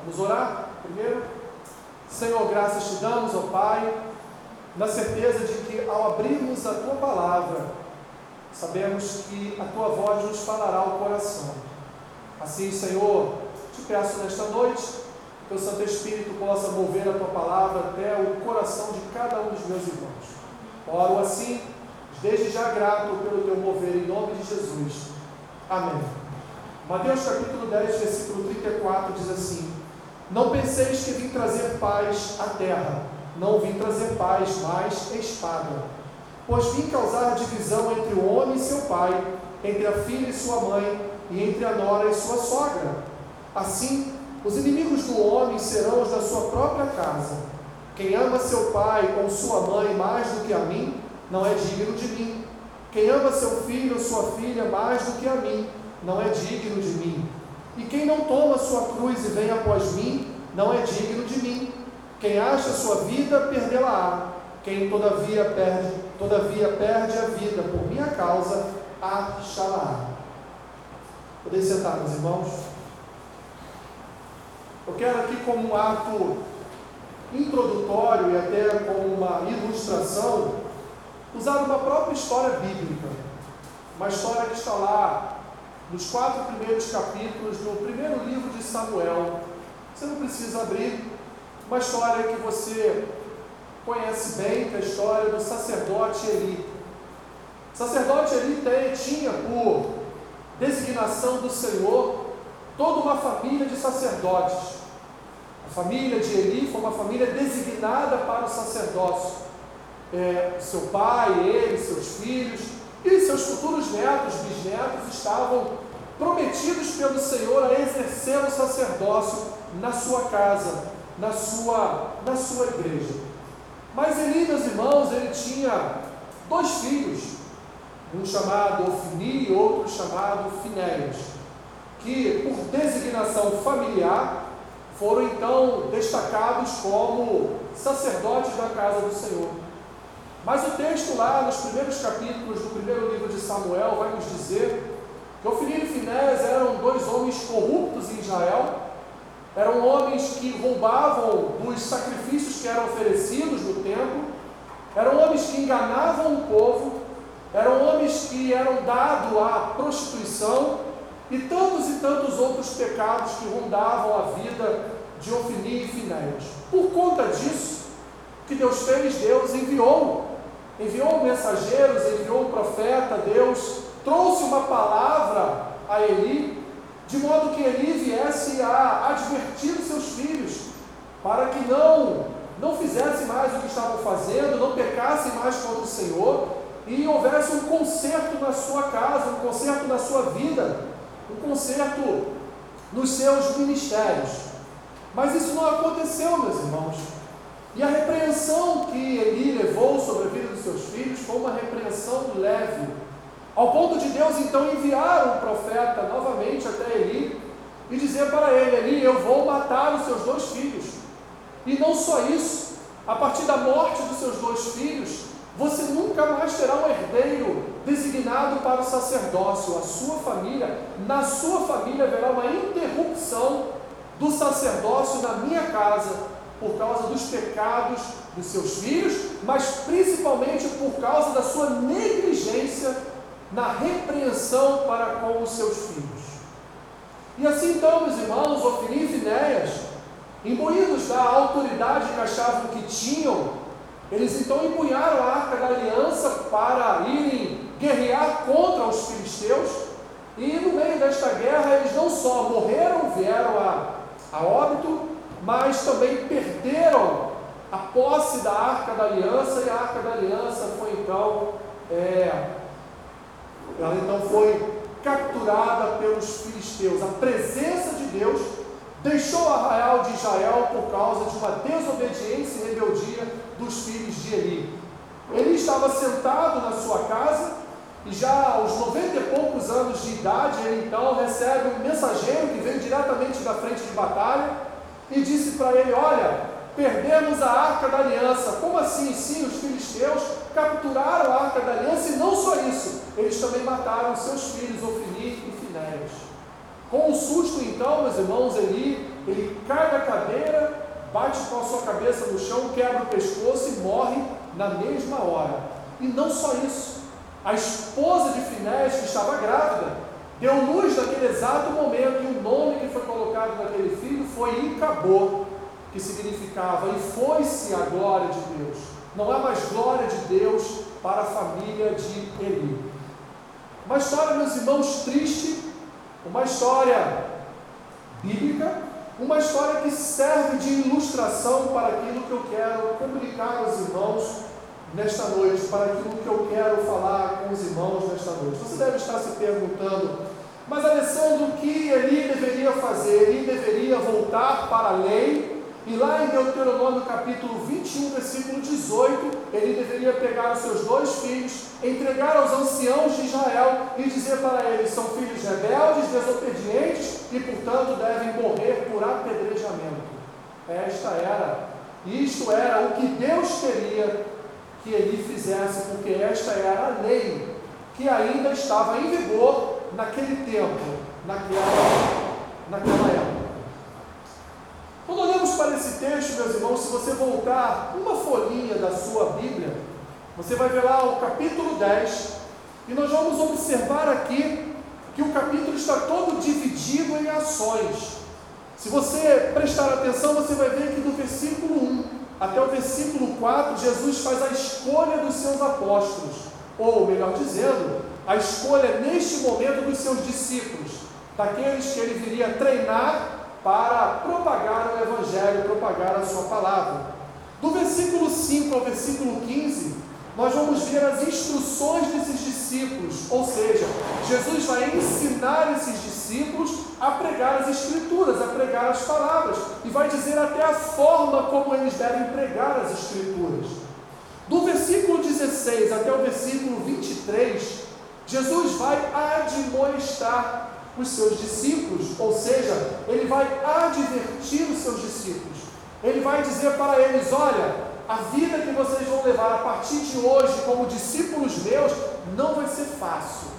Vamos orar primeiro? Senhor, graças te damos, ó Pai, na certeza de que ao abrirmos a tua palavra, sabemos que a tua voz nos falará ao coração. Assim, Senhor, te peço nesta noite que o Santo Espírito possa mover a tua palavra até o coração de cada um dos meus irmãos. Oro assim, desde já grato pelo teu mover, em nome de Jesus. Amém. Mateus capítulo 10, versículo 34 diz assim: Não penseis que vim trazer paz à terra, não vim trazer paz, mas espada. Pois vim causar divisão entre o homem e seu pai, entre a filha e sua mãe, e entre a nora e sua sogra. Assim, os inimigos do homem serão os da sua própria casa. Quem ama seu pai ou sua mãe mais do que a mim, não é digno de mim. Quem ama seu filho ou sua filha mais do que a mim, não é digno de mim. E quem não toma sua cruz e vem após mim, não é digno de mim. Quem acha sua vida, perdê-la-á. Quem todavia perde, todavia perde a vida por minha causa, achá-la-á. Podem sentar, meus irmãos. Eu quero aqui, como um ato introdutório e até como uma ilustração, usar uma própria história bíblica. Uma história que está lá nos quatro primeiros capítulos do primeiro livro de Samuel. Você não precisa abrir. Uma história que você conhece bem, que é a história do sacerdote Eli. O sacerdote Eli tinha por designação do Senhor toda uma família de sacerdotes. A família de Eli foi uma família designada para o sacerdócio. É, seu pai, ele, seus filhos e seus futuros netos, bisnetos estavam prometidos pelo Senhor a exercer o sacerdócio na sua casa, na sua, na sua igreja. Mas Eli, meus irmãos, ele tinha dois filhos, um chamado Ofni e outro chamado Finéias, que por designação familiar foram então destacados como sacerdotes da casa do Senhor. Mas o texto lá, nos primeiros capítulos do primeiro livro de Samuel, vai nos dizer Ofni e Finéias eram dois homens corruptos em Israel, eram homens que roubavam dos sacrifícios que eram oferecidos no templo, eram homens que enganavam o povo, eram homens que eram dados à prostituição. E tantos e tantos outros pecados que rondavam a vida de Ofni e Finéias. Por conta disso, que Deus fez, Deus enviou, enviou mensageiros, enviou um profeta, Deus trouxe uma palavra a Eli, de modo que Eli viesse a advertir os seus filhos, para que não, não fizessem mais o que estavam fazendo, não pecassem mais contra o Senhor, e houvesse um conserto na sua casa, um conserto na sua vida, um conserto nos seus ministérios. Mas isso não aconteceu, meus irmãos. E a repreensão que Eli levou sobre a vida dos seus filhos foi uma repreensão leve, ao ponto de Deus então enviar um profeta novamente até Eli e dizer para ele: Eli, eu vou matar os seus dois filhos. E não só isso, a partir da morte dos seus dois filhos, você nunca mais terá um herdeiro designado para o sacerdócio. A sua família, na sua família haverá uma interrupção do sacerdócio na minha casa, por causa dos pecados dos seus filhos, mas principalmente por causa da sua negligência na repreensão para com os seus filhos. E assim então, meus irmãos, Ofni e Finéias, imbuídos da autoridade que achavam que tinham eles então empunharam a arca da aliança para irem guerrear contra os filisteus. E no meio desta guerra, eles não só morreram, vieram a, a óbito, mas também perderam a posse da arca da aliança. E a arca da aliança foi então, é, ela então foi capturada pelos filisteus. A presença de Deus deixou o arraial de Israel por causa de uma desobediência e rebeldia dos filhos de Eli. Ele estava sentado na sua casa e já aos 90 e poucos anos de idade, ele então recebe um mensageiro que vem diretamente da frente de batalha e disse para ele: Olha, perdemos a arca da aliança. Como assim? Sim, os filisteus capturaram a arca da aliança e não só isso, eles também mataram seus filhos, Ofni e Finéias. Com o susto, então, meus irmãos, Eli, ele cai na bate com a sua cabeça no chão, quebra o pescoço e morre na mesma hora. E não só isso, a esposa de Finés, que estava grávida, deu luz naquele exato momento e o nome que foi colocado naquele filho foi Icabô, que significava e foi-se a glória de Deus. Não há mais glória de Deus para a família de Eli. Uma história, meus irmãos, triste, uma história bíblica, uma história que serve de ilustração para aquilo que eu quero comunicar aos irmãos nesta noite, para aquilo que eu quero falar com os irmãos nesta noite. Você deve estar se perguntando, mas Alessandro, o que Eli deveria fazer? Ele deveria voltar para a lei, e lá em Deuteronômio capítulo 21, versículo 18, ele deveria pegar os seus dois filhos, entregar aos anciãos de Israel e dizer para eles: são filhos rebeldes, desobedientes e, portanto, devem morrer por apedrejamento. Esta era, isto era o que Deus queria que ele fizesse, porque esta era a lei que ainda estava em vigor naquele tempo, naquela, naquela época. Quando olhamos para esse texto, meus irmãos, se você voltar uma folhinha da sua Bíblia, você vai ver lá o capítulo 10, e nós vamos observar aqui que o capítulo está todo dividido em ações. Se você prestar atenção, você vai ver que do versículo 1 até o versículo 4, Jesus faz a escolha dos seus apóstolos, ou melhor dizendo, a escolha neste momento dos seus discípulos, daqueles que ele viria treinar para propagar o Evangelho, propagar a sua palavra. Do versículo 5 ao versículo 15, nós vamos ver as instruções desses discípulos, ou seja, Jesus vai ensinar esses discípulos a pregar as Escrituras, a pregar as palavras, e vai dizer até a forma como eles devem pregar as Escrituras. Do versículo 16 até o versículo 23, Jesus vai admoestar os seus discípulos, ou seja, ele vai advertir os seus discípulos. Ele vai dizer para eles: olha, a vida que vocês vão levar a partir de hoje, como discípulos meus, não vai ser fácil.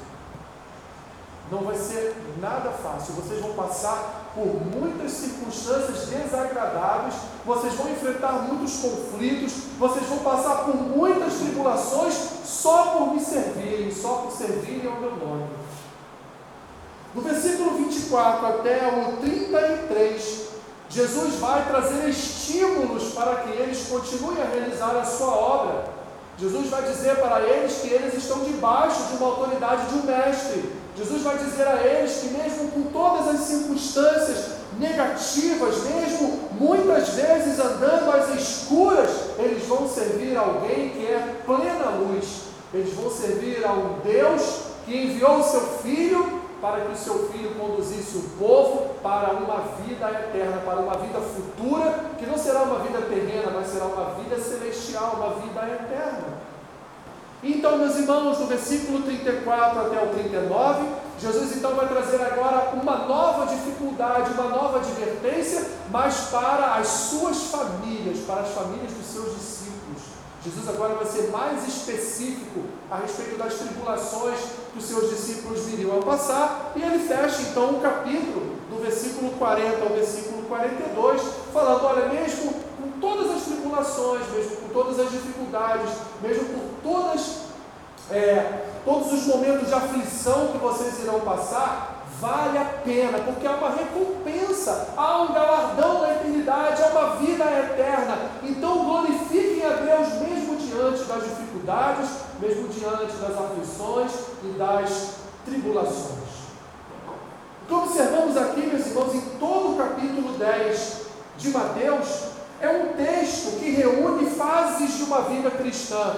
Não vai ser nada fácil. Vocês vão passar por muitas circunstâncias desagradáveis, vocês vão enfrentar muitos conflitos, vocês vão passar por muitas tribulações só por me servirem, só por servirem ao meu nome. No versículo 24 até o 33, Jesus vai trazer estímulos para que eles continuem a realizar a sua obra. Jesus vai dizer para eles que eles estão debaixo de uma autoridade de um mestre. Jesus vai dizer a eles que, mesmo com todas as circunstâncias negativas, mesmo muitas vezes andando às escuras, eles vão servir a alguém que é plena luz. Eles vão servir a um Deus que enviou o seu Filho para que o seu filho conduzisse o povo para uma vida eterna, para uma vida futura, que não será uma vida terrena, mas será uma vida celestial, uma vida eterna. Então, meus irmãos, do versículo 34 até o 39, Jesus então vai trazer agora uma nova dificuldade, uma nova advertência, mas para as suas famílias, para as famílias dos seus discípulos. Jesus agora vai ser mais específico a respeito das tribulações que os seus discípulos viriam a passar, e ele fecha então o capítulo, do versículo 40 ao versículo 42, falando: olha, mesmo com todas as tribulações, mesmo com todas as dificuldades, mesmo por todas, é, todos os momentos de aflição que vocês irão passar, vale a pena, porque há uma recompensa, há um galardão na eternidade, há uma vida eterna. Então glorifiquem a Deus mesmo diante das dificuldades, mesmo diante das aflições e das tribulações. O que observamos aqui, meus irmãos, em todo o capítulo 10 de Mateus, é um texto que reúne fases de uma vida cristã.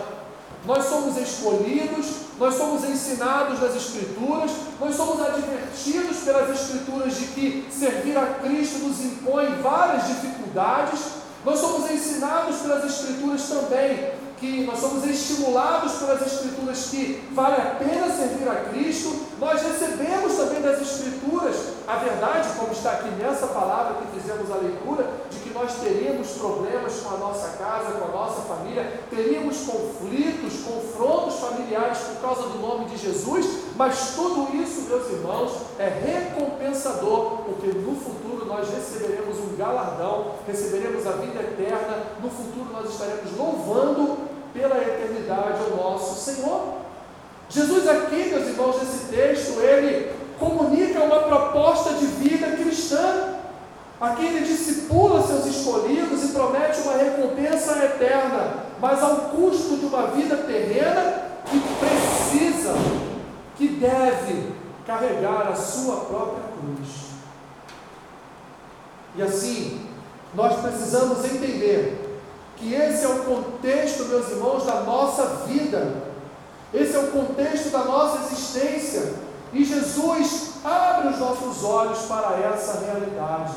Nós somos escolhidos, nós somos ensinados nas Escrituras, nós somos advertidos pelas Escrituras de que servir a Cristo nos impõe várias dificuldades, nós somos ensinados pelas Escrituras também que nós somos estimulados pelas Escrituras que vale a pena servir a Cristo, nós recebemos também das Escrituras a verdade, como está aqui nessa palavra que fizemos a leitura, de que nós teríamos problemas com a nossa casa, com a nossa família, teríamos conflitos, confrontos familiares por causa do nome de Jesus, mas tudo isso, meus irmãos, é recompensador, porque no futuro nós receberemos um galardão, receberemos a vida eterna, no futuro nós estaremos louvando pela eternidade ao nosso Senhor. Jesus aqui, meus irmãos, nesse texto, ele comunica uma proposta de vida cristã. Aqui ele discipula seus escolhidos e promete uma recompensa eterna, mas ao custo de uma vida terrena que precisa, que deve carregar a sua própria cruz. E assim, nós precisamos entender que esse é o contexto, meus irmãos, da nossa vida. Esse é o contexto da nossa existência. E Jesus abre os nossos olhos para essa realidade.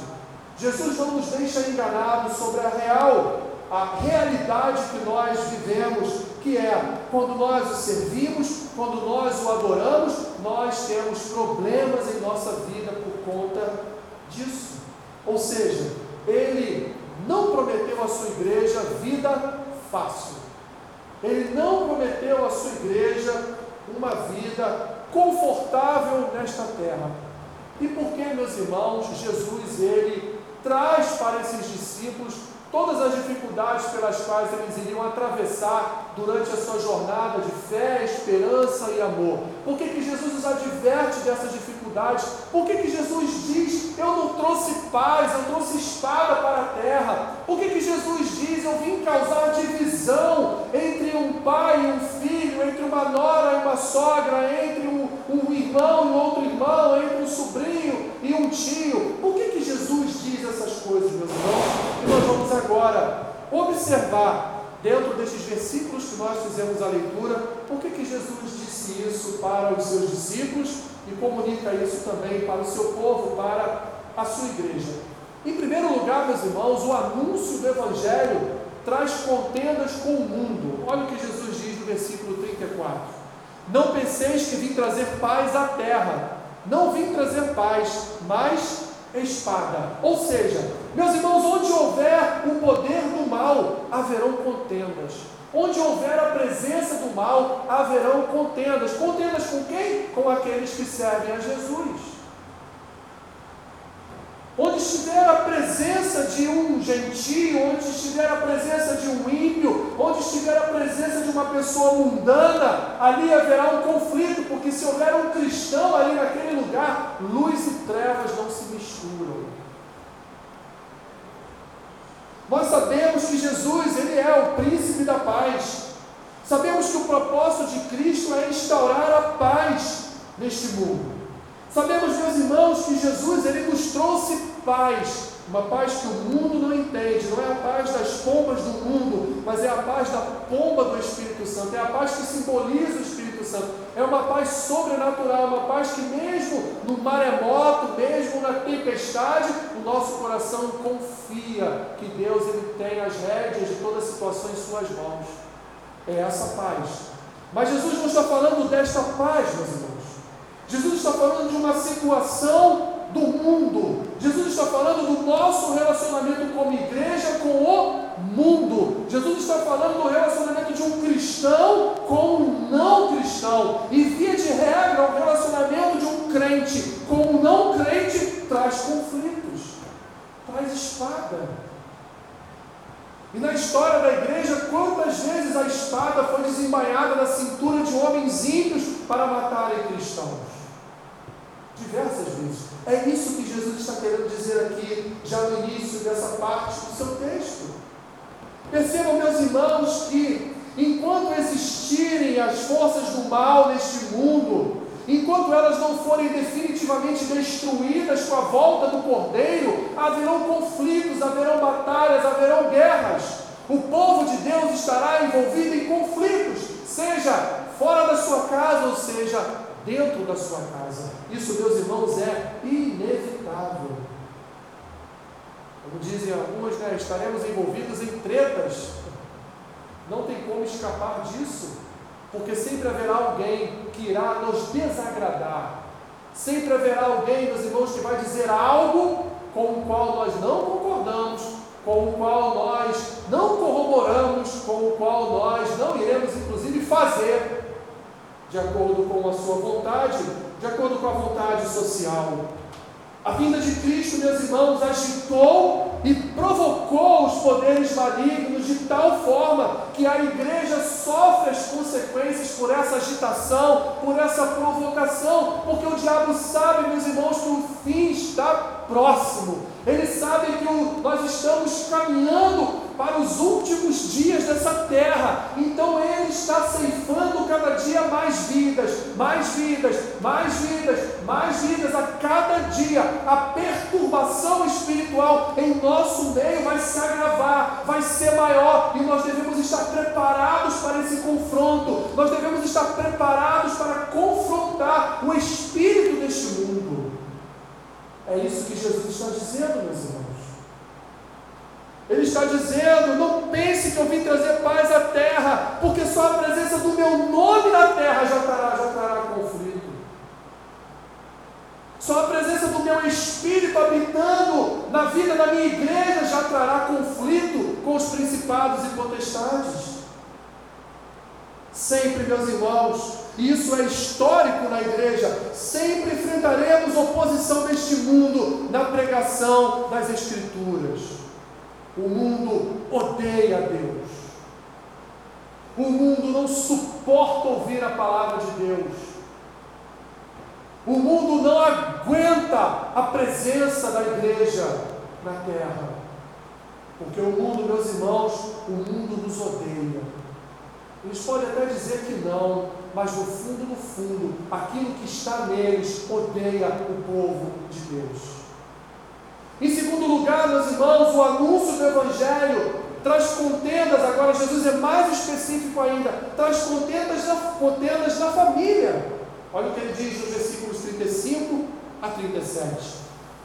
Jesus não nos deixa enganados sobre a real, a realidade que nós vivemos, que é quando nós o servimos, quando nós o adoramos, nós temos problemas em nossa vida por conta disso. Ou seja, ele não prometeu à sua igreja vida fácil. Ele não prometeu à sua igreja uma vida confortável nesta terra. E por que, meus irmãos, Jesus ele traz para esses discípulos todas as dificuldades pelas quais eles iriam atravessar durante a sua jornada de fé, esperança e amor. Por que, que Jesus os adverte dessas dificuldades? Por que, que Jesus diz: Eu não trouxe paz, eu trouxe espada para a terra? Por que, que Jesus diz: Eu vim causar divisão entre um pai e um filho, entre uma nora e uma sogra, entre um, um irmão e outro irmão, entre um sobrinho e um tio? Por que, que Jesus diz essas coisas, meus irmãos? E nós vamos agora observar dentro destes versículos que nós fizemos a leitura, por que, que Jesus disse isso para os seus discípulos e comunica isso também para o seu povo, para a sua igreja. Em primeiro lugar, meus irmãos, o anúncio do Evangelho traz contendas com o mundo. Olha o que Jesus diz no versículo 34. Não penseis que vim trazer paz à terra. Não vim trazer paz, mas espada. Ou seja, meus irmãos, onde houver o poder do mal, haverão contendas. Onde houver a presença do mal, haverão contendas. Contendas com quem? Com aqueles que servem a Jesus. Onde estiver a presença de um gentio, onde estiver a presença de um ímpio, onde estiver a presença de uma pessoa mundana, ali haverá um conflito, porque se houver um cristão ali naquele lugar, luz e trevas não se misturam. Nós sabemos que Jesus, ele é o príncipe da paz. Sabemos que o propósito de Cristo é instaurar a paz neste mundo. Sabemos, meus irmãos, que Jesus ele nos trouxe paz, uma paz que o mundo não entende, não é a paz das pombas do mundo, mas é a paz da pomba do Espírito Santo, é a paz que simboliza o Espírito Santo, é uma paz sobrenatural, uma paz que mesmo no maremoto, mesmo na tempestade, o nosso coração confia que Deus ele tem as rédeas de toda a situação em suas mãos. É essa paz. Mas Jesus não está falando desta paz, meus irmãos. Jesus está falando de uma situação do mundo. Jesus está falando do nosso relacionamento como igreja com o mundo. Jesus está falando do relacionamento de um cristão com um não cristão. E via de regra, o relacionamento de um crente com um não crente traz conflitos, traz espada. E na história da igreja, quantas vezes a espada foi desembainhada da cintura de homens ímpios para matarem cristãos? Diversas vezes. É isso que Jesus está querendo dizer aqui, já no início dessa parte do seu texto. Percebam, meus irmãos, que enquanto existirem as forças do mal neste mundo, enquanto elas não forem definitivamente destruídas com a volta do Cordeiro, haverão conflitos, haverão batalhas, haverão guerras. O povo de Deus estará envolvido em conflitos, seja fora da sua casa, ou seja, dentro da sua casa. Isso, meus irmãos, é inevitável. Como dizem alguns, né, estaremos envolvidos em tretas. Não tem como escapar disso, porque sempre haverá alguém que irá nos desagradar. Sempre haverá alguém, meus irmãos, que vai dizer algo com o qual nós não concordamos, com o qual nós não corroboramos, com o qual nós não iremos, inclusive, fazer de acordo com a sua vontade, de acordo com a vontade social. A vinda de Cristo, meus irmãos, agitou e provocou os poderes malignos de tal forma que a igreja sofre as consequências por essa agitação, por essa provocação, porque o diabo sabe, meus irmãos, que o fim está próximo. Ele sabe que o, nós estamos caminhando para os últimos dias dessa terra. Então Ele está ceifando cada dia mais vidas, mais vidas, mais vidas, mais vidas a cada dia. A perturbação espiritual em nosso meio vai se agravar, vai ser maior e nós devemos estar preparados para esse confronto. Nós devemos estar preparados para confrontar o espírito deste mundo. É isso que Jesus está dizendo, meus irmãos. Ele está dizendo: não pense que eu vim trazer paz à terra, porque só a presença do meu nome na terra já trará, já trará conflito. Só a presença do meu Espírito habitando na vida da minha igreja já trará conflito com os principados e potestades. Sempre, meus irmãos, isso é histórico na igreja, sempre enfrentaremos oposição deste mundo na pregação das Escrituras. O mundo odeia Deus. O mundo não suporta ouvir a palavra de Deus. O mundo não aguenta a presença da igreja na terra. Porque o mundo, meus irmãos, o mundo nos odeia. Eles podem até dizer que não, mas no fundo, no fundo, aquilo que está neles odeia o povo de Deus. Em segundo lugar, meus irmãos, o anúncio do Evangelho traz contendas, agora Jesus é mais específico ainda, traz contendas na, contendas na família. Olha o que ele diz nos versículos 35 a 37.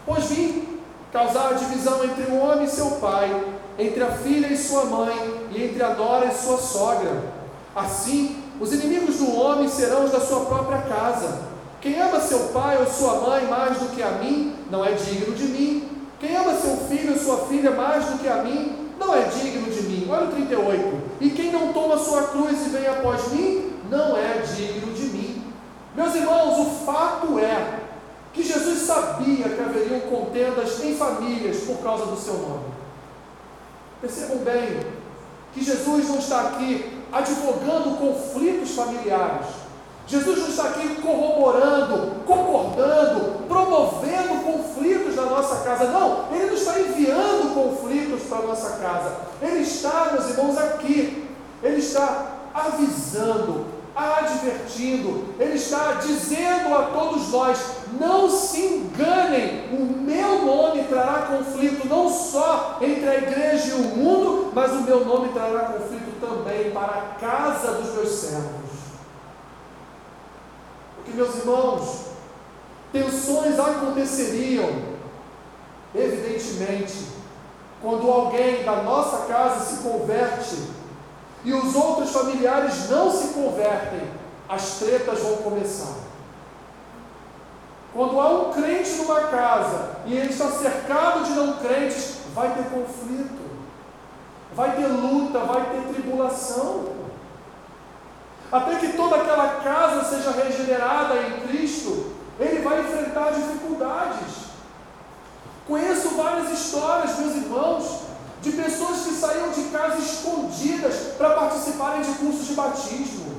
Pois vim causar a divisão entre o homem e seu pai, entre a filha e sua mãe, e entre a nora e sua sogra. Assim, os inimigos do homem serão os da sua própria casa. Quem ama seu pai ou sua mãe mais do que a mim, não é digno de mim. Quem ama seu filho ou sua filha mais do que a mim, não é digno de mim. Olha o 38. E quem não toma sua cruz e vem após mim, não é digno de mim. Meus irmãos, o fato é que Jesus sabia que haveriam contendas em famílias por causa do seu nome. Percebam bem que Jesus não está aqui advogando conflitos familiares. Jesus não está aqui corroborando, concordando, promovendo conflitos na nossa casa. Não, Ele não está enviando conflitos para a nossa casa. Ele está, meus irmãos, aqui. Ele está avisando, advertindo, Ele está dizendo a todos nós: não se enganem, o meu nome trará conflito não só entre a igreja e o mundo, mas o meu nome trará conflito também para a casa dos meus servos. Porque, meus irmãos, tensões aconteceriam, evidentemente, quando alguém da nossa casa se converte e os outros familiares não se convertem, as tretas vão começar. Quando há um crente numa casa e ele está cercado de não crentes, vai ter conflito, vai ter luta, vai ter tribulação até que toda aquela casa seja regenerada em Cristo, ele vai enfrentar dificuldades. Conheço várias histórias, meus irmãos, de pessoas que saíram de casa escondidas para participarem de cursos de batismo.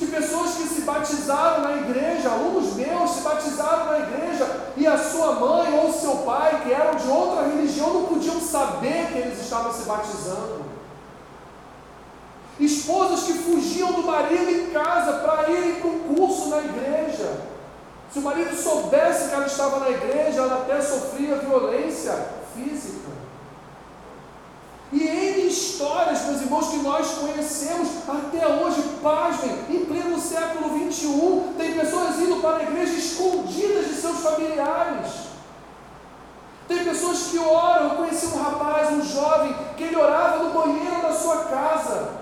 De pessoas que se batizaram na igreja, alunos meus se batizaram na igreja e a sua mãe ou seu pai, que eram de outra religião, não podiam saber que eles estavam se batizando esposas que fugiam do marido em casa para irem para um curso na igreja. Se o marido soubesse que ela estava na igreja, ela até sofria violência física. E em histórias, meus irmãos, que nós conhecemos até hoje, pasmem, século XXI, tem pessoas indo para a igreja escondidas de seus familiares. Tem pessoas que oram. Eu conheci um rapaz, um jovem, que ele orava no banheiro da sua casa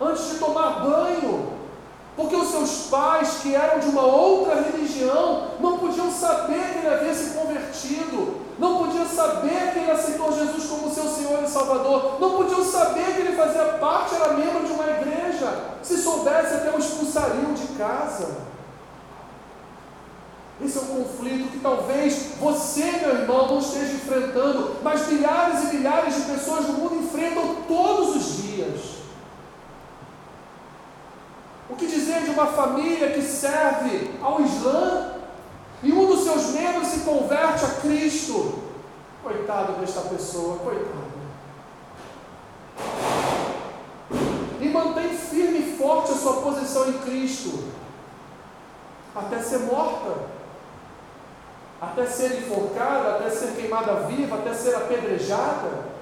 antes de tomar banho, porque os seus pais, que eram de uma outra religião, não podiam saber que ele havia se convertido. Não podiam saber que ele aceitou Jesus como seu Senhor e Salvador, não podiam saber que ele fazia parte, era membro de uma igreja. Se soubesse, até o expulsariam de casa. Esse é um conflito que talvez você, meu irmão, não esteja enfrentando, mas milhares e milhares de pessoas no mundo enfrentam todos os dias. O que dizer de uma família que serve ao Islã e um dos seus membros se converte a Cristo? Coitado desta pessoa, coitado. E mantém firme e forte a sua posição em Cristo, até ser morta até ser enforcada, até ser queimada viva, até ser apedrejada.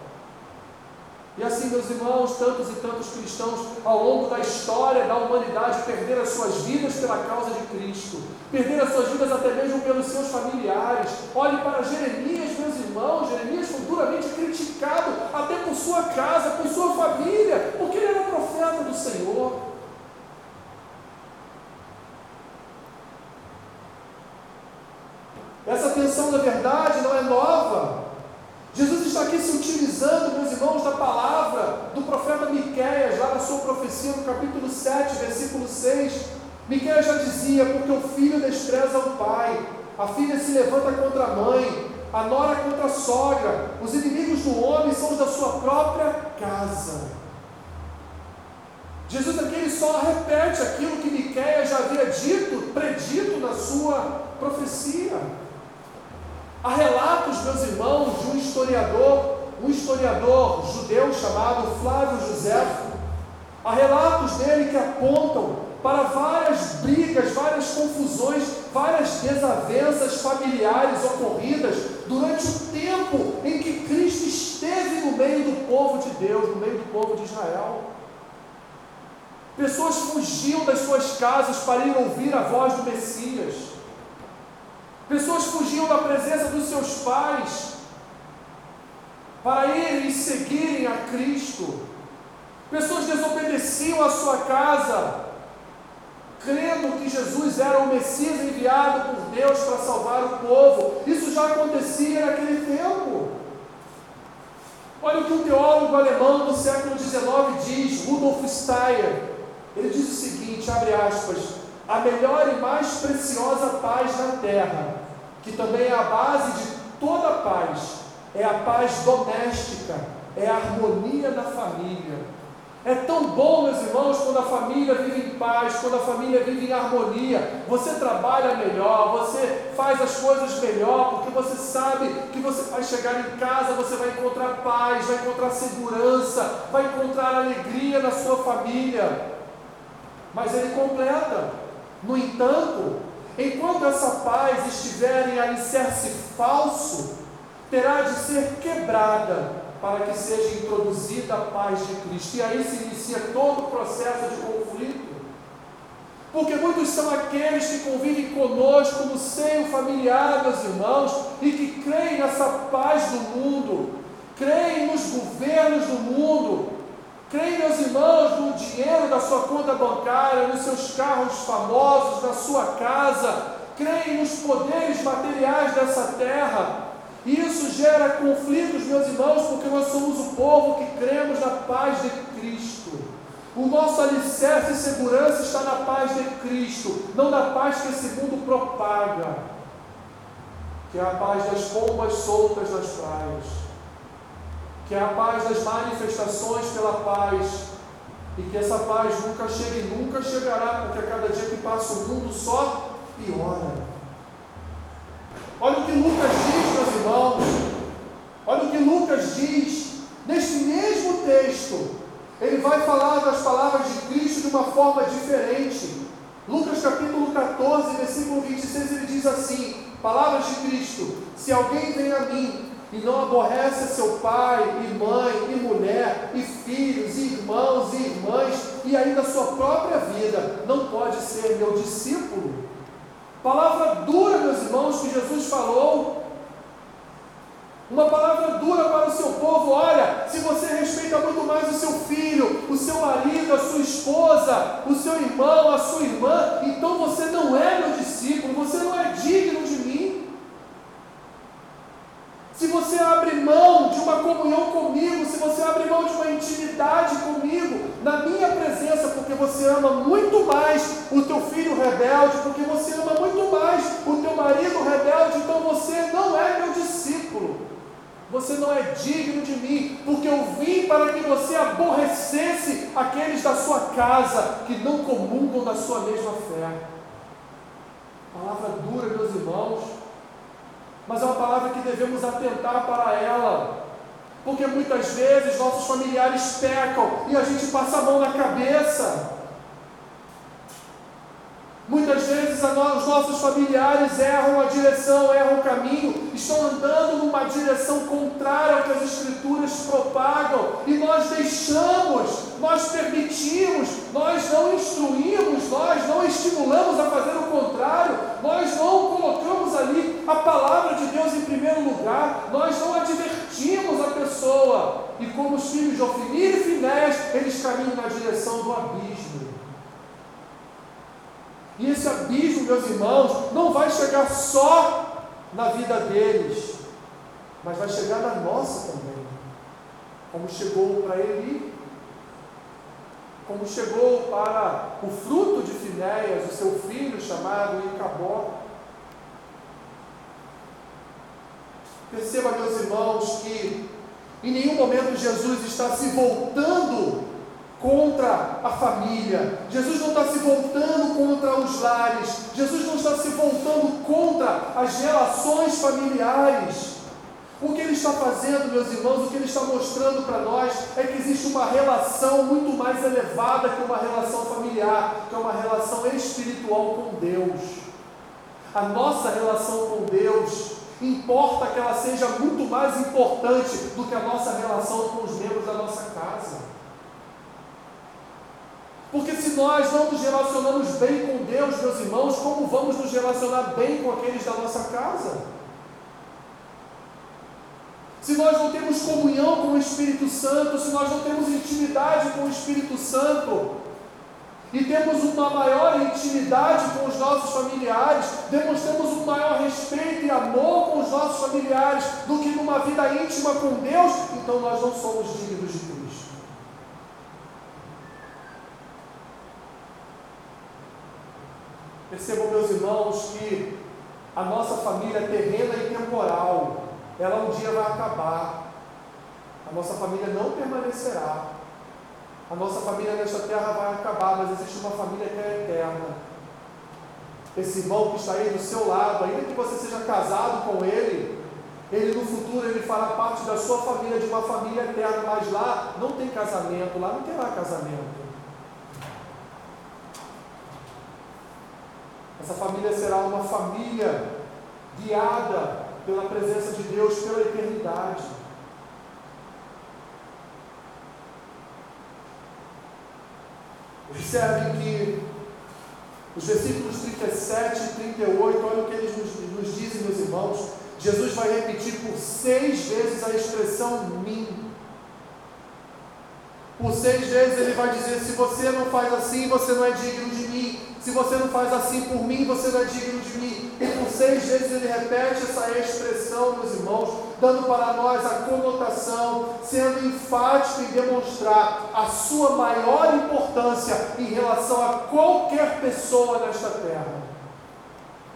E assim, meus irmãos, tantos e tantos cristãos ao longo da história da humanidade perderam as suas vidas pela causa de Cristo, perderam as suas vidas até mesmo pelos seus familiares. Olhe para Jeremias, meus irmãos, Jeremias foi duramente criticado até por sua casa, por sua família, porque ele era profeta do Senhor. Essa tensão da verdade não é nova. Se utilizando, meus irmãos, da palavra do profeta Miqueias, lá na sua profecia, no capítulo 7, versículo 6. Miqueias já dizia, porque o filho despreza o pai, a filha se levanta contra a mãe, a nora contra a sogra, os inimigos do homem são os da sua própria casa. Jesus aqui ele só repete aquilo que Miqueias já havia dito, predito na sua profecia. Há relatos, meus irmãos, de um historiador, um historiador judeu chamado Flávio José. Há relatos dele que apontam para várias brigas, várias confusões, várias desavenças familiares ocorridas durante o tempo em que Cristo esteve no meio do povo de Deus, no meio do povo de Israel. Pessoas fugiam das suas casas para ir ouvir a voz do Messias. Fugiam da presença dos seus pais para irem seguirem a Cristo. Pessoas desobedeciam a sua casa, crendo que Jesus era o Messias enviado por Deus para salvar o povo. Isso já acontecia naquele tempo. Olha o que um teólogo alemão do século XIX diz, Rudolf Steyer. Ele diz o seguinte, abre aspas, a melhor e mais preciosa paz na terra, que também é a base de toda paz, é a paz doméstica, é a harmonia na família. É tão bom, meus irmãos, quando a família vive em paz, quando a família vive em harmonia. Você trabalha melhor, você faz as coisas melhor, porque você sabe que você vai chegar em casa, você vai encontrar paz, vai encontrar segurança, vai encontrar alegria na sua família. Mas ele completa. No entanto, enquanto essa paz estiver em alicerce falso, terá de ser quebrada para que seja introduzida a paz de Cristo. E aí se inicia todo o processo de conflito. Porque muitos são aqueles que convivem conosco no seio familiar, meus irmãos, e que creem nessa paz do mundo, creem nos governos do mundo, Creem, meus irmãos, no dinheiro da sua conta bancária, nos seus carros famosos, na sua casa. Creem nos poderes materiais dessa terra. E isso gera conflitos, meus irmãos, porque nós somos o povo que cremos na paz de Cristo. O nosso alicerce e segurança está na paz de Cristo, não na paz que esse mundo propaga, que é a paz das pombas soltas nas praias que é a paz das manifestações pela paz, e que essa paz nunca chega e nunca chegará, porque a cada dia que passa o mundo só piora. Olha o que Lucas diz, meus irmãos, olha o que Lucas diz, neste mesmo texto, ele vai falar das palavras de Cristo de uma forma diferente. Lucas capítulo 14, versículo 26, ele diz assim: Palavras de Cristo: Se alguém vem a mim e não aborrece seu pai e mãe e mulher e filhos e irmãos e irmãs e ainda sua própria vida, não pode ser meu discípulo. Palavra dura, meus irmãos, que Jesus falou. Uma palavra dura para o seu povo. Olha, se você respeita muito mais o seu filho, o seu marido, a sua esposa, o seu irmão, a sua irmã, então você não é meu discípulo, você não é digno de mim. Você abre mão de uma comunhão comigo, se você abre mão de uma intimidade comigo, na minha presença, porque você ama muito mais o teu filho rebelde, porque você ama muito mais o teu marido rebelde, então você não é meu discípulo. Você não é digno de mim, porque eu vim para que você aborrecesse aqueles da sua casa que não comungam da sua mesma fé. Palavra dura, meus irmãos, mas é uma palavra que devemos atentar para ela, porque muitas vezes nossos familiares pecam e a gente passa a mão na cabeça. Muitas vezes os nossos familiares erram a direção, erram o caminho, estão andando numa direção contrária ao que as Escrituras propagam, e nós deixamos, nós permitimos, nós não instruímos, nós não estimulamos a fazer o contrário, nós não colocamos ali a palavra de Deus em primeiro lugar, nós não advertimos a pessoa, e como os filhos de Ofnir e Finés, eles caminham na direção do abismo. E esse abismo, meus irmãos, não vai chegar só na vida deles, mas vai chegar na nossa também. Como chegou para Eli, como chegou para o fruto de Finéias, o seu filho chamado Icabó. Perceba, meus irmãos, que em nenhum momento Jesus está se voltando contra a família, Jesus não está se voltando contra os lares, Jesus não está se voltando contra as relações familiares. O que ele está fazendo, meus irmãos, o que ele está mostrando para nós é que existe uma relação muito mais elevada que uma relação familiar, que é uma relação espiritual com Deus. A nossa relação com Deus importa que ela seja muito mais importante do que a nossa relação com os membros da nossa casa. Porque se nós não nos relacionamos bem com Deus, meus irmãos, como vamos nos relacionar bem com aqueles da nossa casa? Se nós não temos comunhão com o Espírito Santo, se nós não temos intimidade com o Espírito Santo, e temos uma maior intimidade com os nossos familiares, demonstramos um maior respeito e amor com os nossos familiares do que numa vida íntima com Deus, então nós não somos dignos de Deus. Percebam, meus irmãos, que a nossa família é terrena e temporal, ela um dia vai acabar. A nossa família não permanecerá. A nossa família nesta terra vai acabar, mas existe uma família que é eterna. Esse irmão que está aí do seu lado, ainda que você seja casado com ele, ele no futuro ele fará parte da sua família, de uma família eterna, mas lá não tem casamento, lá não terá casamento. Essa família será uma família guiada pela presença de Deus pela eternidade. Observe que os versículos 37 e 38, olha o que eles nos, nos dizem, meus irmãos. Jesus vai repetir por seis vezes a expressão mim. Por seis vezes ele vai dizer: se você não faz assim, você não é digno de. Se você não faz assim por mim, você não é digno de mim. E por seis vezes ele repete essa expressão, meus irmãos, dando para nós a conotação, sendo enfático em demonstrar a sua maior importância em relação a qualquer pessoa nesta terra.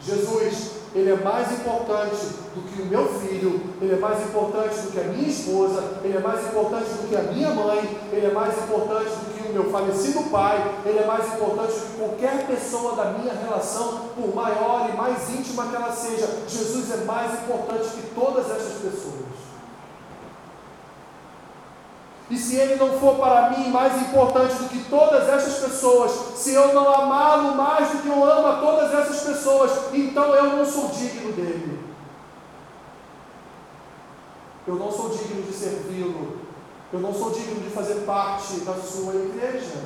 Jesus ele é mais importante do que o meu filho, ele é mais importante do que a minha esposa, ele é mais importante do que a minha mãe, ele é mais importante do que meu falecido pai, ele é mais importante do que qualquer pessoa da minha relação, por maior e mais íntima que ela seja. Jesus é mais importante que todas essas pessoas. E se ele não for para mim mais importante do que todas essas pessoas, se eu não amá-lo mais do que eu amo a todas essas pessoas, então eu não sou digno dele. Eu não sou digno de servi-lo. Eu não sou digno de fazer parte da sua igreja.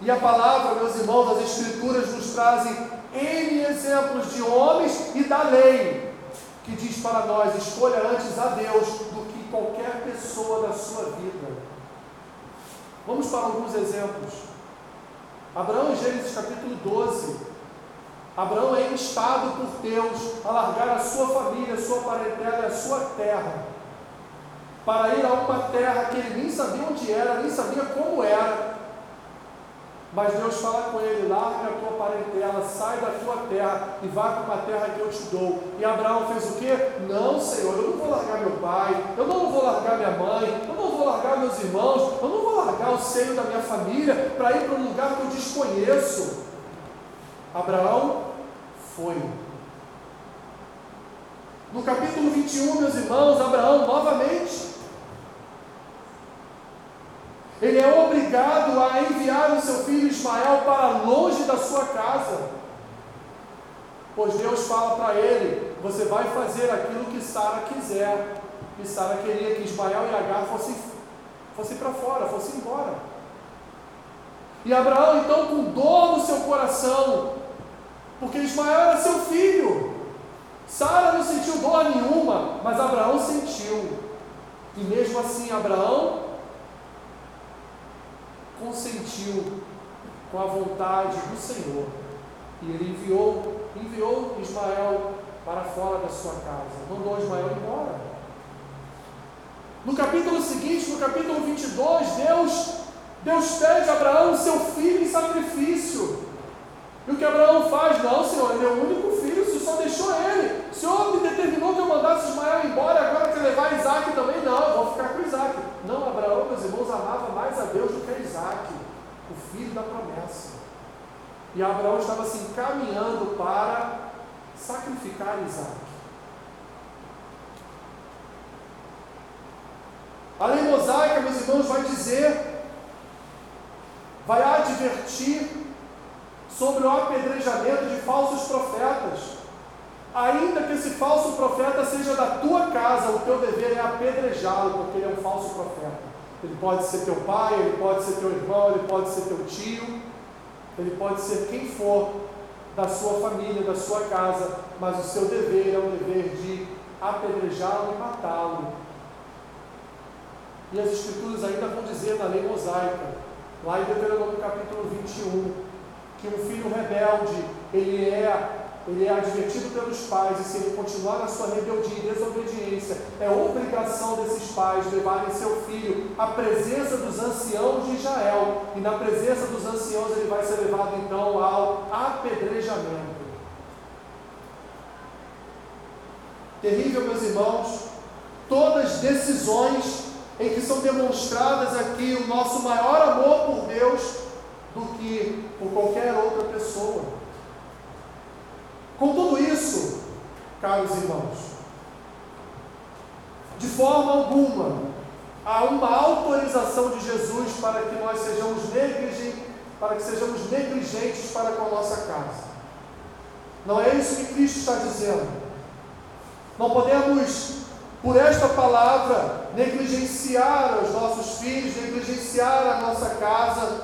E a palavra, meus irmãos, as Escrituras nos trazem N exemplos de homens e da lei que diz para nós: escolha antes a Deus do que qualquer pessoa da sua vida. Vamos para alguns exemplos. Abraão, Gênesis capítulo 12, Abraão é instado por Deus a largar a sua família, a sua parentela a sua terra, para ir a uma terra que ele nem sabia onde era, nem sabia como era, mas Deus fala com ele: larga a tua parentela, sai da tua terra e vá para uma terra que eu te dou. E Abraão fez o quê? Não, Senhor, eu não vou largar meu pai, eu não vou largar minha mãe, eu não vou largar meus irmãos, eu não vou largar o seio da minha família para ir para um lugar que eu desconheço. Abraão foi. No capítulo 21, meus irmãos, Abraão novamente ele é obrigado a enviar o seu filho Ismael para longe da sua casa. Pois Deus fala para ele: Você vai fazer aquilo que Sara quiser. E Sara queria que Ismael e Agar fossem, fossem para fora, fossem embora. E Abraão, então, com dor no seu coração, porque Ismael era seu filho. Sara não sentiu dor nenhuma, mas Abraão sentiu. E mesmo assim, Abraão consentiu com a vontade do Senhor. E ele enviou, enviou Ismael para fora da sua casa, mandou Ismael embora. No capítulo seguinte, no capítulo 22, Deus, Deus pede a Abraão seu filho em sacrifício. E o que Abraão faz? Não, Senhor, ele é o único filho, Deixou ele. O Senhor me determinou que eu mandasse Ismael embora, agora quer levar Isaac também? Não, vou ficar com Isaac. Não, Abraão, meus irmãos, amava mais a Deus do que Isaac, o filho da promessa. E Abraão estava se encaminhando para sacrificar Isaac. A lei mosaica, meus irmãos, vai dizer, vai advertir sobre o apedrejamento de falsos profetas. Ainda que esse falso profeta seja da tua casa, o teu dever é apedrejá-lo, porque ele é um falso profeta. Ele pode ser teu pai, ele pode ser teu irmão, ele pode ser teu tio, ele pode ser quem for da sua família, da sua casa, mas o seu dever é o dever de apedrejá-lo e matá-lo. E as Escrituras ainda vão dizer na lei mosaica, lá em Deuteronômio capítulo 21, que um filho rebelde, ele é, ele é advertido pelos pais, e se ele continuar na sua rebeldia e desobediência, é obrigação desses pais levarem seu filho à presença dos anciãos de Israel, e na presença dos anciãos ele vai ser levado então ao apedrejamento. Terrível, meus irmãos, todas decisões em que são demonstradas aqui o nosso maior amor por Deus do que por qualquer outra pessoa. Com tudo isso, caros irmãos, de forma alguma há uma autorização de Jesus para que nós sejamos negligentes, para que sejamos negligentes para com a nossa casa. Não é isso que Cristo está dizendo. Não podemos, por esta palavra, negligenciar os nossos filhos, negligenciar a nossa casa,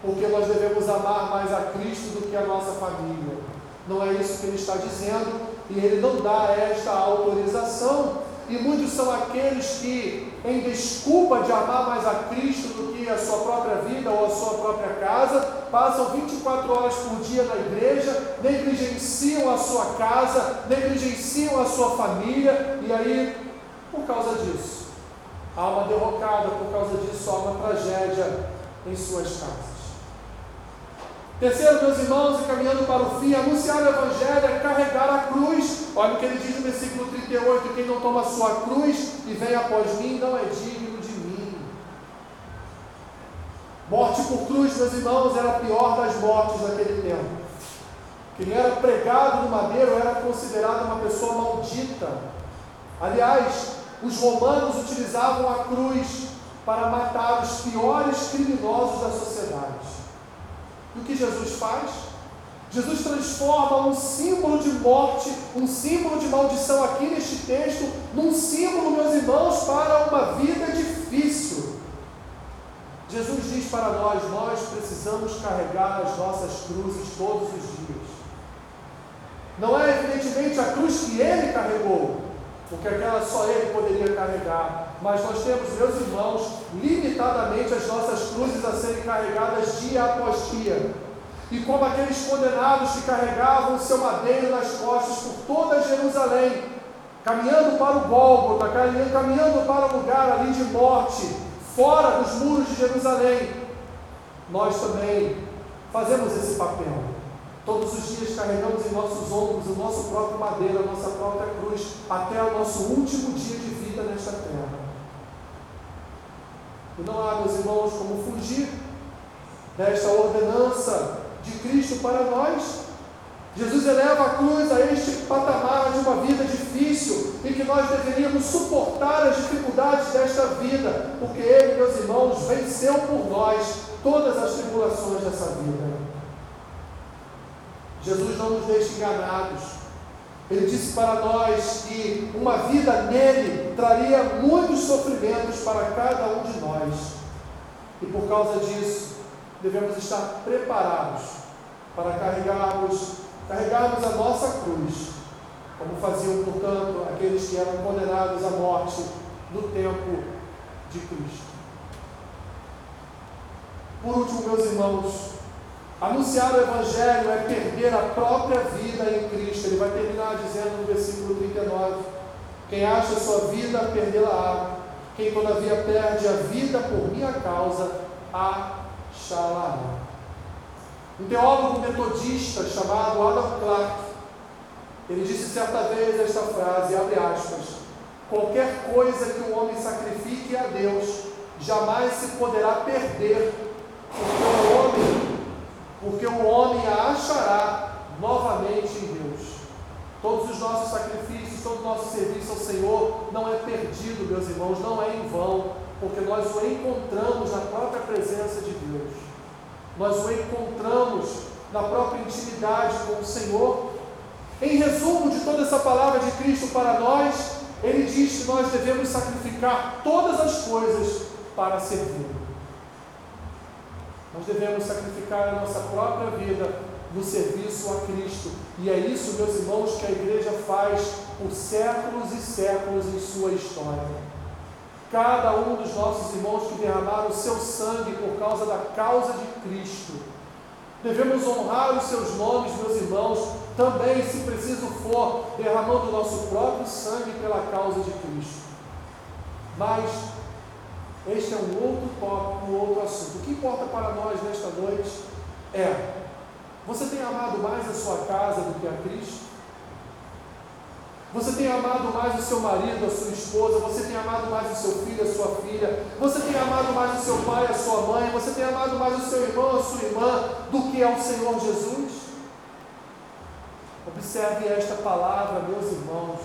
porque nós devemos amar mais a Cristo do que a nossa família. Não é isso que ele está dizendo, e ele não dá esta autorização. E muitos são aqueles que, em desculpa de amar mais a Cristo do que a sua própria vida ou a sua própria casa, passam 24 horas por dia na igreja, negligenciam a sua casa, negligenciam a sua família, e aí, por causa disso, há uma derrocada, por causa disso, há uma tragédia em suas casas. Terceiro, meus irmãos, e caminhando para o fim, anunciar o Evangelho é carregar a cruz. Olha o que ele diz no versículo 38: quem não toma a sua cruz e vem após mim não é digno de mim. Morte por cruz, meus irmãos, era a pior das mortes naquele tempo. Quem era pregado no madeiro era considerado uma pessoa maldita. Aliás, os romanos utilizavam a cruz para matar os piores criminosos da sociedade. O que Jesus faz? Jesus transforma um símbolo de morte, um símbolo de maldição aqui neste texto, num símbolo, meus irmãos, para uma vida difícil. Jesus diz para nós: nós precisamos carregar as nossas cruzes todos os dias. Não é evidentemente a cruz que ele carregou, porque aquela só ele poderia carregar, mas nós temos, meus irmãos, limitadamente as nossas cruzes a serem carregadas dia após dia. E como aqueles condenados que carregavam seu madeiro nas costas por toda Jerusalém, caminhando para o Gólgota, caminhando para o lugar ali de morte, fora dos muros de Jerusalém, nós também fazemos esse papel. Todos os dias carregamos em nossos ombros o nosso próprio madeiro, a nossa própria cruz, até o nosso último dia de vida nesta terra. E não há, meus irmãos, como fugir desta ordenança de Cristo para nós. Jesus eleva a cruz a este patamar de uma vida difícil em que nós deveríamos suportar as dificuldades desta vida, porque Ele, meus irmãos, venceu por nós todas as tribulações dessa vida. Jesus não nos deixa enganados. Ele disse para nós que uma vida nele traria muitos sofrimentos para cada um de nós. E por causa disso, devemos estar preparados para carregarmos, carregarmos a nossa cruz, como faziam, portanto, aqueles que eram condenados à morte no tempo de Cristo. Por último, meus irmãos, anunciar o Evangelho é perder a própria vida em Cristo. Ele vai terminar dizendo no versículo 39: Quem acha sua vida, perdê-la-á. Quem, todavia, perde a vida por minha causa, a achará. Um teólogo metodista chamado Adam Clark, ele disse certa vez esta frase, abre aspas, qualquer coisa que um homem sacrifique a Deus, jamais se poderá perder, porque o porque o homem a achará novamente em Deus. Todos os nossos sacrifícios, todo o nosso serviço ao Senhor não é perdido, meus irmãos, não é em vão, porque nós o encontramos na própria presença de Deus. Nós o encontramos na própria intimidade com o Senhor. Em resumo de toda essa palavra de Cristo para nós, ele diz que nós devemos sacrificar todas as coisas para servir. Nós devemos sacrificar a nossa própria vida no serviço a Cristo. E é isso, meus irmãos, que a igreja faz por séculos e séculos em sua história cada um dos nossos irmãos que derramaram o seu sangue por causa da causa de Cristo. Devemos honrar os seus nomes, meus irmãos, também, se preciso for, derramando o nosso próprio sangue pela causa de Cristo. Mas este é um outro tópico, um outro assunto. O que importa para nós nesta noite é: você tem amado mais a sua casa do que a Cristo? Você tem amado mais o seu marido, a sua esposa, você tem amado mais o seu filho, a sua filha, você tem amado mais o seu pai, a sua mãe, você tem amado mais o seu irmão, a sua irmã, do que ao Senhor Jesus? Observe esta palavra, meus irmãos,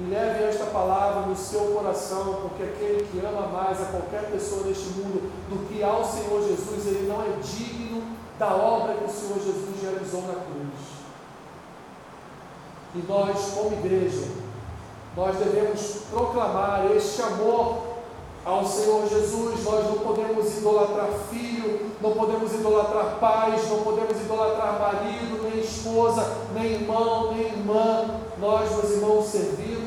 e leve esta palavra no seu coração, porque aquele que ama mais a qualquer pessoa neste mundo do que ao Senhor Jesus, ele não é digno da obra que o Senhor Jesus realizou na cruz. E nós, como igreja, nós devemos proclamar este amor ao Senhor Jesus. Nós não podemos idolatrar filho, não podemos idolatrar pais, não podemos idolatrar marido, nem esposa, nem irmão, nem irmã. Nós, meus irmãos, servimos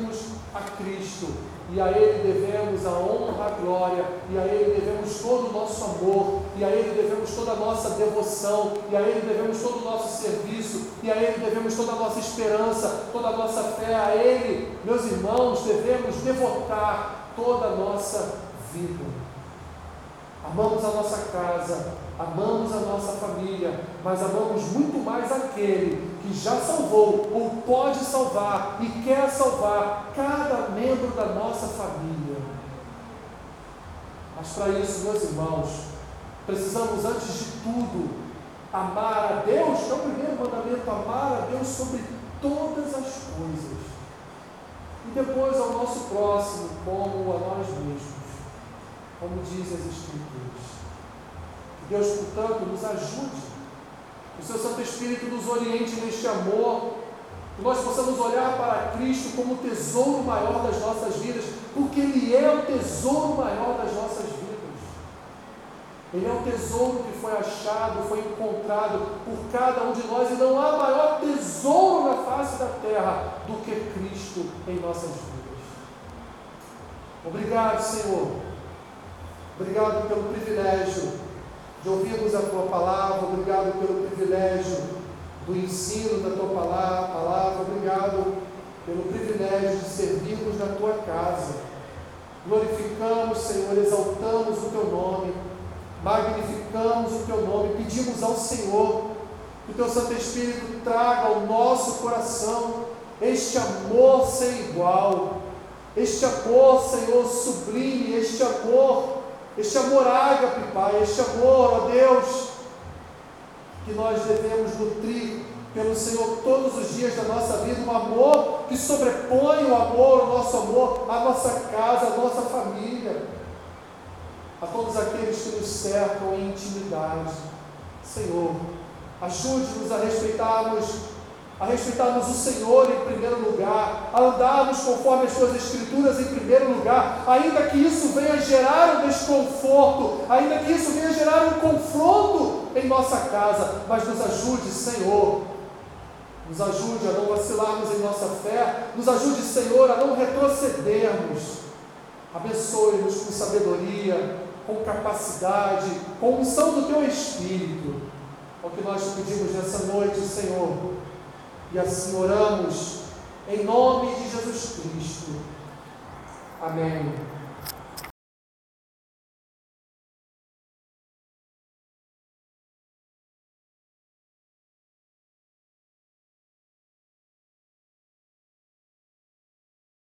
Cristo. E a Ele devemos a honra, a glória, e a Ele devemos todo o nosso amor, e a Ele devemos toda a nossa devoção, e a Ele devemos todo o nosso serviço, e a Ele devemos toda a nossa esperança, toda a nossa fé. A Ele, meus irmãos, devemos devotar toda a nossa vida. Amamos a nossa casa, amamos a nossa família, mas amamos muito mais aquele que já salvou ou pode salvar e quer salvar cada membro da nossa família. Mas para isso, meus irmãos, precisamos antes de tudo amar a Deus, é o primeiro mandamento, amar a Deus sobre todas as coisas. E depois ao nosso próximo, como a nós mesmos, como diz as Escrituras. Deus, portanto, nos ajude o seu Santo Espírito nos oriente neste amor, que nós possamos olhar para Cristo como o tesouro maior das nossas vidas, porque Ele é o tesouro maior das nossas vidas. Ele é o tesouro que foi achado, foi encontrado por cada um de nós, e não há maior tesouro na face da terra do que Cristo em nossas vidas. Obrigado, Senhor. Obrigado pelo privilégio de ouvirmos a tua palavra, obrigado pelo privilégio do ensino da tua palavra, obrigado pelo privilégio de servirmos na tua casa. Glorificamos, Senhor, exaltamos o teu nome, magnificamos o teu nome, pedimos ao Senhor que o teu Santo Espírito traga ao nosso coração este amor sem igual, este amor, Senhor, sublime, este amor, este amor ágape, Pai, este amor, ó Deus, que nós devemos nutrir pelo Senhor todos os dias da nossa vida, um amor que sobrepõe o amor, o nosso amor, a nossa casa, a nossa família, a todos aqueles que nos cercam em intimidade. Senhor, ajude-nos a respeitarmos a respeitarmos o Senhor em primeiro lugar, a andarmos conforme as suas escrituras em primeiro lugar, ainda que isso venha gerar um desconforto, ainda que isso venha gerar um confronto em nossa casa, mas nos ajude, Senhor. Nos ajude a não vacilarmos em nossa fé, nos ajude, Senhor, a não retrocedermos. Abençoe-nos com sabedoria, com capacidade, com unção do Teu Espírito. É o que nós pedimos nessa noite, Senhor e assim oramos em nome de Jesus Cristo. Amém.